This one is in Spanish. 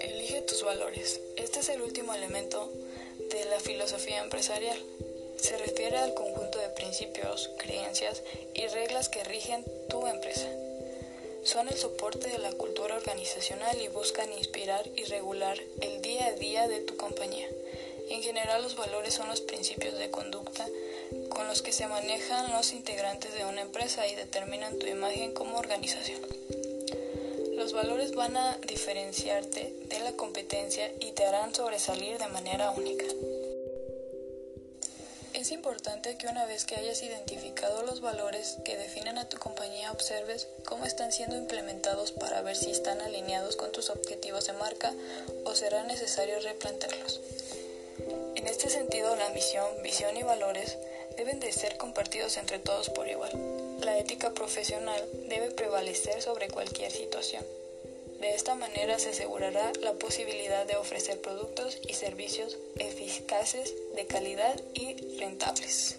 Elige tus valores. Este es el último elemento de la filosofía empresarial. Se refiere al conjunto de principios, creencias y reglas que rigen tu empresa. Son el soporte de la cultura organizacional y buscan inspirar y regular el día a día de tu compañía. En general los valores son los principios de conducta con que se manejan los integrantes de una empresa y determinan tu imagen como organización. Los valores van a diferenciarte de la competencia y te harán sobresalir de manera única. Es importante que una vez que hayas identificado los valores que definen a tu compañía observes cómo están siendo implementados para ver si están alineados con tus objetivos de marca o será necesario replantearlos. En este sentido, la misión, visión y valores deben de ser compartidos entre todos por igual. La ética profesional debe prevalecer sobre cualquier situación. De esta manera se asegurará la posibilidad de ofrecer productos y servicios eficaces, de calidad y rentables.